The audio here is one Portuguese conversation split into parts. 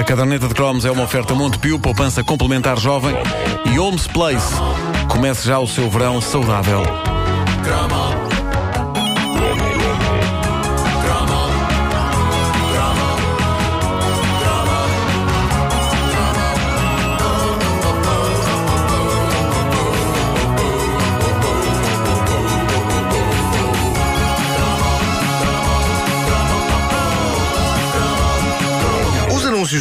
A caderneta de cromos é uma oferta Montepio, poupança complementar jovem e Homes Place. Comece já o seu verão saudável.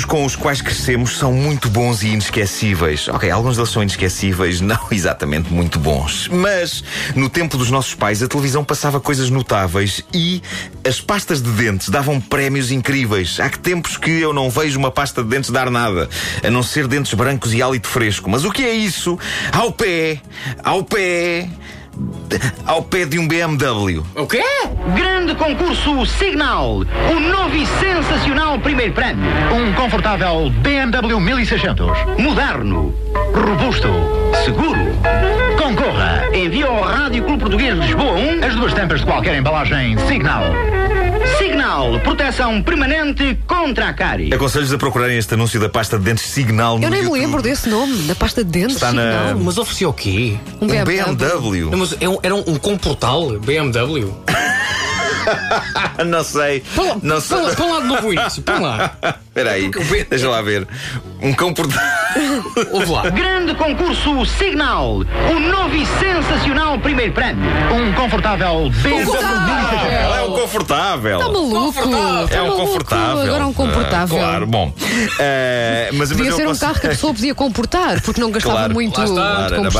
Com os quais crescemos são muito bons e inesquecíveis. Ok, alguns deles são inesquecíveis, não exatamente muito bons. Mas no tempo dos nossos pais, a televisão passava coisas notáveis e as pastas de dentes davam prémios incríveis. Há que tempos que eu não vejo uma pasta de dentes dar nada, a não ser dentes brancos e hálito fresco. Mas o que é isso? Ao pé, ao pé, ao pé de um BMW. O quê? Grande concurso Signal, o novo e sensacional primeiro prémio. Um confortável BMW 1600, moderno, robusto, seguro. Concorra, envia ao Rádio Clube Português de Lisboa 1 as duas tampas de qualquer embalagem Signal. Signal, proteção permanente contra a cárie. Aconselho-vos a procurarem este anúncio da pasta de dentes Signal no Eu nem me lembro desse nome, da pasta de dentes. Está na- Signal. Mas oferecia o quê? Um Um BMW. BMW. Não, mas é um- era um, um comportal BMW? Não sei. Põe lá, Não põe sei. lá, põe lá de novo o início, põe lá. Espera aí, deixa lá ver. Um cão por. Ouve lá. Grande concurso Signal, o novo e sensacional primeiro prémio. Um confortável 1600. é um confortável. Está maluco? Confortável. Está É um maluco. confortável. Agora é um confortável. Ah, claro, bom. Ah, mas, mas Podia eu ser um carro que a pessoa podia comportar, porque não gastava Claro, muito, Claro, era combustível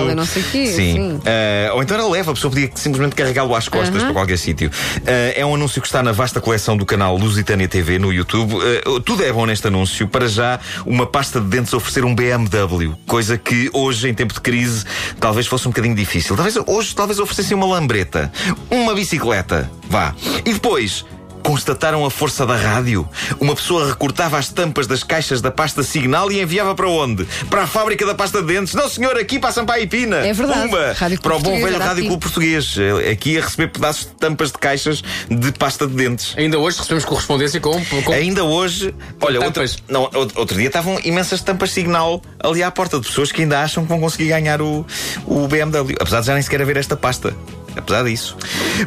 barato. e não sei o quê. Sim. Ah, ou então era leve, a pessoa podia simplesmente carregá-lo às costas para qualquer sítio. Ah, é um anúncio que está na vasta coleção do canal Lusitânia TV no YouTube. Tudo é bom neste anúncio. Para já, uma pasta de dentes oferecer um BMW, coisa que hoje, em tempo de crise, talvez fosse um bocadinho difícil. Talvez hoje talvez oferecessem uma lambreta, uma bicicleta, vá. E depois. Constataram a força da rádio? Uma pessoa recortava as tampas das caixas da pasta Signal e enviava para onde? Para a fábrica da pasta de dentes? Não, senhor, aqui para a Sampaio e Pina. É verdade. Pumba! Rádio para o bom velho era Rádio aqui. Clube Português. Eh, Aqui a receber pedaços de tampas de caixas de pasta de dentes. Ainda hoje recebemos correspondência com. com... Ainda hoje, olha, outro, não, outro dia estavam imensas tampas Signal ali à porta de pessoas que ainda acham que vão conseguir ganhar o, o BMW, apesar de já nem sequer haver esta pasta. Apesar disso.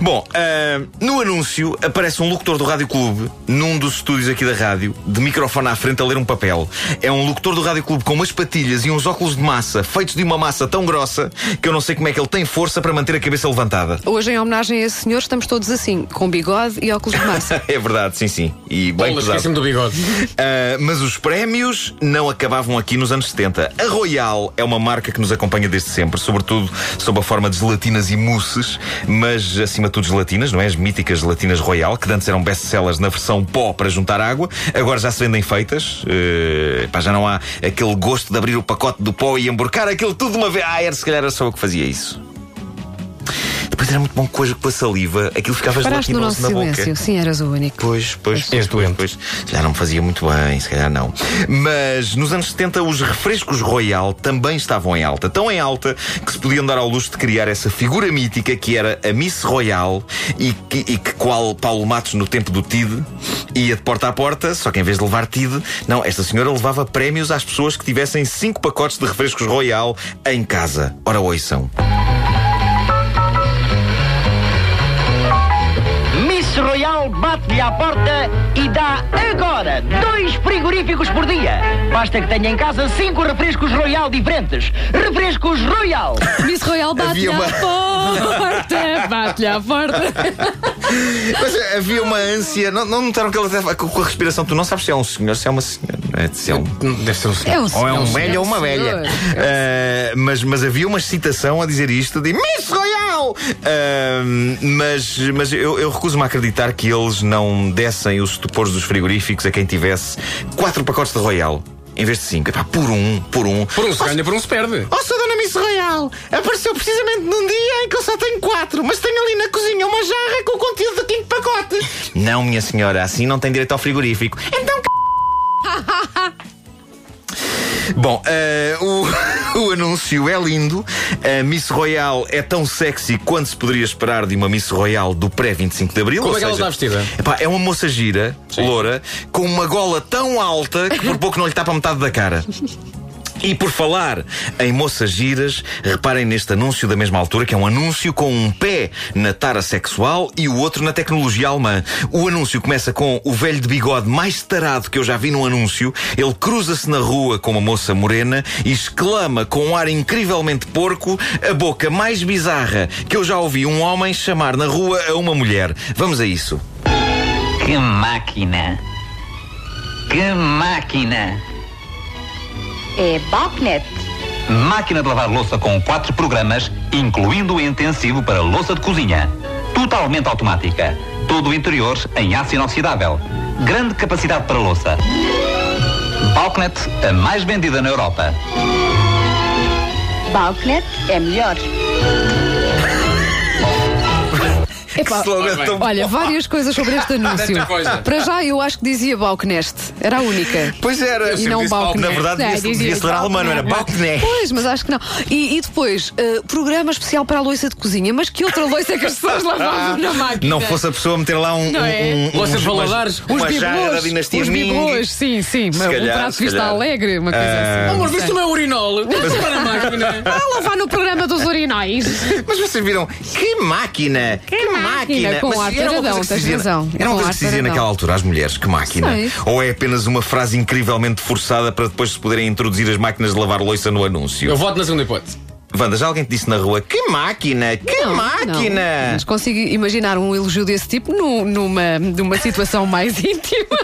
Bom, ah, no anúncio aparece um locutor do Rádio Clube, num dos estúdios aqui da rádio, de microfone à frente a ler um papel. É um locutor do Rádio Clube com umas patilhas e uns óculos de massa, feitos de uma massa tão grossa que eu não sei como é que ele tem força para manter a cabeça levantada. Hoje, em homenagem a esse senhor, estamos todos assim, com bigode e óculos de massa. É verdade, sim, sim. E bem Bolas, pesado. esqueci-me do bigode. Ah, mas os prémios não acabavam aqui nos anos 70. A Royal é uma marca que nos acompanha desde sempre, sobretudo sob a forma de gelatinas e mousses, mas acima de tudo gelatinas, não é? As míticas gelatinas Royal, que antes eram best-sellers na versão pó para juntar água, agora já se vendem feitas. Eh, pá, já não há aquele gosto de abrir o pacote do pó e emborcar aquilo tudo de uma vez. Ah, era se calhar era só eu que fazia isso. Depois era muito bom com a, com a saliva, aquilo ficava Paraste no nosso gelatinoso na boca. silêncio. Sim, eras o único. Pois, pois, pois, doente. pois. Se calhar não me fazia muito bem, se calhar não. Mas nos anos 70 os refrescos Royal também estavam em alta. Tão em alta que se podiam dar ao luxo de criar essa figura mítica que era a Miss Royal e que, e que qual Paulo Matos no tempo do TID ia de porta a porta, só que em vez de levar TID, não, esta senhora levava prémios às pessoas que tivessem cinco pacotes de refrescos Royal em casa. Ora, ouçam. Royal bate-lhe à porta e dá agora dois frigoríficos por dia. Basta que tenha em casa cinco refrescos Royal diferentes. Refrescos Royal. Miss Royal bate-lhe uma- à porta, bate-lhe à porta. Mas eh, havia uma ânsia, não, não notaram que ela estava com a respiração? Tu não sabes se é um senhor, se é uma senhora, é? Se é um. Deve ser um senhor. É um Ou é um senhor, velho ou uma senhor. velha. Ah, mas, mas havia uma excitação a dizer isto de Miss Royal! Ah, mas mas eu, eu recuso-me a acreditar que eles não dessem os estupores dos frigoríficos a quem tivesse quatro pacotes de Royal. Em vez de cinco. Epá, por um, por um. Por um se ganha, por um se perde. Oh, sou Dona Miss Royal! Apareceu precisamente num dia em que eu só tenho quatro, mas tenho ali na cozinha uma jarra com o conteúdo do quinto pacote. Não, minha senhora, assim não tem direito ao frigorífico. Então, c... Bom, eh, o, o anúncio é lindo. A Miss Royal é tão sexy quanto se poderia esperar de uma Miss Royal do pré-25 de Abril. Como é que ela está vestida? epá, é uma moça gira, Sim. loura, com uma gola tão alta que por pouco não lhe tapa metade da cara. E por falar em moças giras, reparem neste anúncio da mesma altura, que é um anúncio com um pé na tara sexual e o outro na tecnologia alemã. O anúncio começa com o velho de bigode mais tarado que eu já vi num anúncio. Ele cruza-se na rua com uma moça morena e exclama com um ar incrivelmente porco a boca mais bizarra que eu já ouvi um homem chamar na rua a uma mulher. Vamos a isso. Que máquina! Que máquina! É Balknet. Máquina de lavar louça com quatro programas, incluindo o intensivo para louça de cozinha. Totalmente automática. Todo o interior em aço inoxidável. Grande capacidade para louça. Balknet, a mais vendida na Europa. Balknet é melhor. Epá, slogan tão olha, várias coisas sobre este anúncio. Para já, eu acho que dizia Balknest. Era a única. Pois era. E não Balknet. Na verdade, dizia devia-se ler alemão, era Balknet. Pois, mas acho que não. E, e depois, eh, programa especial para a loiça de cozinha. Mas que outra loiça é que as pessoas lavavam na máquina? Não fosse a pessoa meter lá um. Não é? um, um Louça de uma-. Uma, os da bibelôs, dinastia os bibelôs, sim, sim. um calhar, prato se de vista alegre, uma coisa Ah. assim. Amor, mas isto não é urinol. Vamos para a máquina. Ah, lavar no programa dos urinóis. Mas vocês viram? Que máquina! Que, máquina, com Mas ar era uma taradão, coisa que se tens dizia- razão. Era uma Com coisa que se dizia taradão. naquela altura às mulheres, que máquina. Sei. Ou é apenas uma frase incrivelmente forçada para depois se poderem introduzir as máquinas de lavar louça no anúncio? Eu voto na segunda hipótese. Wanda, já alguém te disse na rua que máquina? Que Não, máquina? não. Mas consigo imaginar um elogio desse tipo nu- numa, numa situação mais íntima.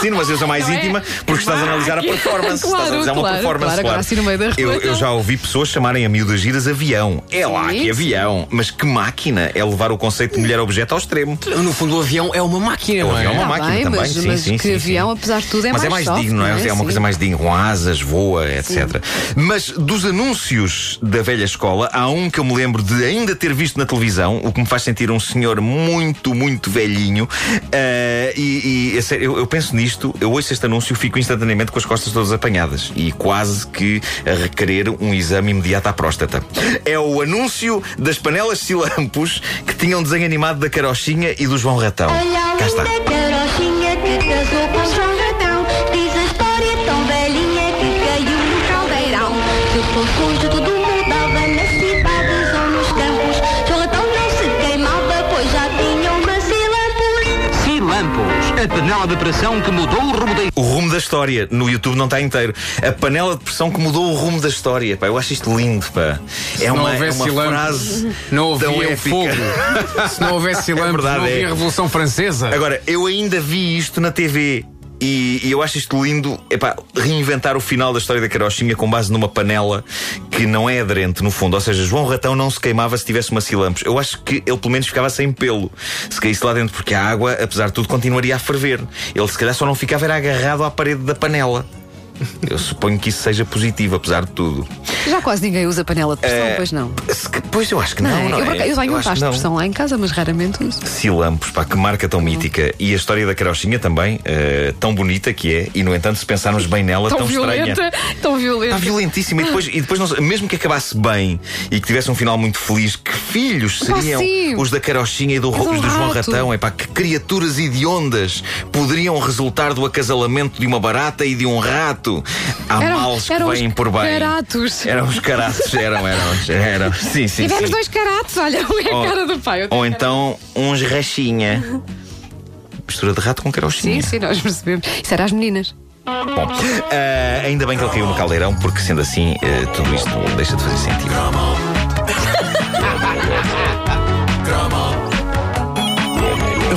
Sim, numa situação mais Não é? íntima, porque estás a analisar a performance. Claro, estás a analisar uma claro, performance. claro, agora assim no meio da rua, Eu, eu já ouvi pessoas chamarem a miúdas giras avião. É lá Sim, que avião. Mas que máquina é levar o conceito de mulher objeto ao extremo. No fundo, o avião é uma máquina, não é? avião é uma Tá máquina bem, também, mas, sim, mas sim, que sim, avião, sim. apesar de tudo, é Mas mais é mais soft, digno, não é? não é? É uma Sim. coisa mais digna, com asas, voa, etc. Mas dos anúncios da velha escola, há um que eu me lembro de ainda ter visto na televisão, o que me faz sentir um senhor muito, muito velhinho. Ah, e e, a sério, eu, eu penso nisto, eu ouço este anúncio e fico instantaneamente com as costas todas apanhadas e quase que a requerer um exame imediato à próstata. É o anúncio das panelas Silampos que tinham desenho animado da Carochinha e do João Ratão. Cá está. carochinha que casou com João Ratão Diz a história tão velhinha que caiu no caldeirão Depois tudo panela de pressão que mudou o rumo da O rumo da história. No YouTube não está inteiro. A panela de pressão que mudou o rumo da história. Pá, eu acho isto lindo, pá. É não uma, é uma frase Não havia fogo. Se não houvesse Silampos, verdade, não havia é. a Revolução Francesa. Agora, eu ainda vi isto na TV. E, e eu acho isto lindo, epá, reinventar o final da história da carochinha com base numa panela que não é aderente, no fundo. Ou seja, João Ratão não se queimava se tivesse uma Silampos. Eu acho que ele pelo menos ficava sem pelo se caísse lá dentro, porque a água, apesar de tudo, continuaria a ferver. Ele se calhar só não ficava era agarrado à parede da panela. Eu suponho que isso seja positivo, apesar de tudo. Já quase ninguém usa panela de pressão, Eh, pois não. Se Pois eu acho que não, é? não, eu, por é? acaso- eu tenho um acho pasto de não. pressão lá em casa, mas raramente uso. Silampos, pá, que marca tão mítica. E a história da carochinha também, eh, tão bonita que é, e no entanto, se pensarmos bem nela, tão, estranha. violenta, tão violenta. Está violentíssima e depois, e depois não sei, mesmo que acabasse bem e que tivesse um final muito feliz, que filhos seriam sim. os da carochinha e do, do os do João rato. Ratão? É que criaturas hediondas poderiam resultar do acasalamento de uma barata e de um rato? Há Eram- males que eram vêm por bem. caratos. Eram os caratos, eram, eram, eram. Sim, sim, Tivemos sim. dois caratos, olha, um é Ou- a cara do pai. Ou é a cara- então uns rachinha. Mistura de rato com carochinha. Sim, sim, nós percebemos. Isso era as meninas. Bom, ah, ainda bem que ele caiu no caldeirão, porque sendo assim, eh, tudo isto deixa de fazer sentido.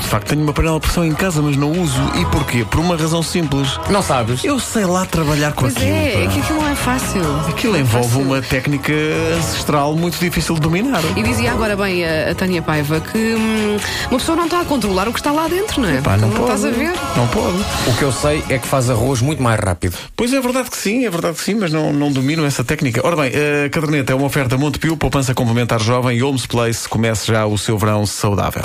De facto tenho uma panela de pressão em casa, mas não uso. E porquê? Por uma razão simples. Não sabes? Eu sei lá trabalhar com Pois aquilo. é, é pá. que aquilo não é fácil. Aquilo Não é envolve fácil. uma técnica ancestral muito difícil de dominar. E dizia agora bem a, a Tânia Paiva que hum, uma pessoa não está a controlar o que está lá dentro, não é? Pá, não, não pode. estás a ver? Não pode. O que eu sei é que faz arroz muito mais rápido. Pois é verdade que sim, é verdade que sim, mas não, não domino essa técnica. Ora bem, a caderneta é uma oferta Montepio, poupança complementar jovem e Homes Place. Comece já o seu verão saudável.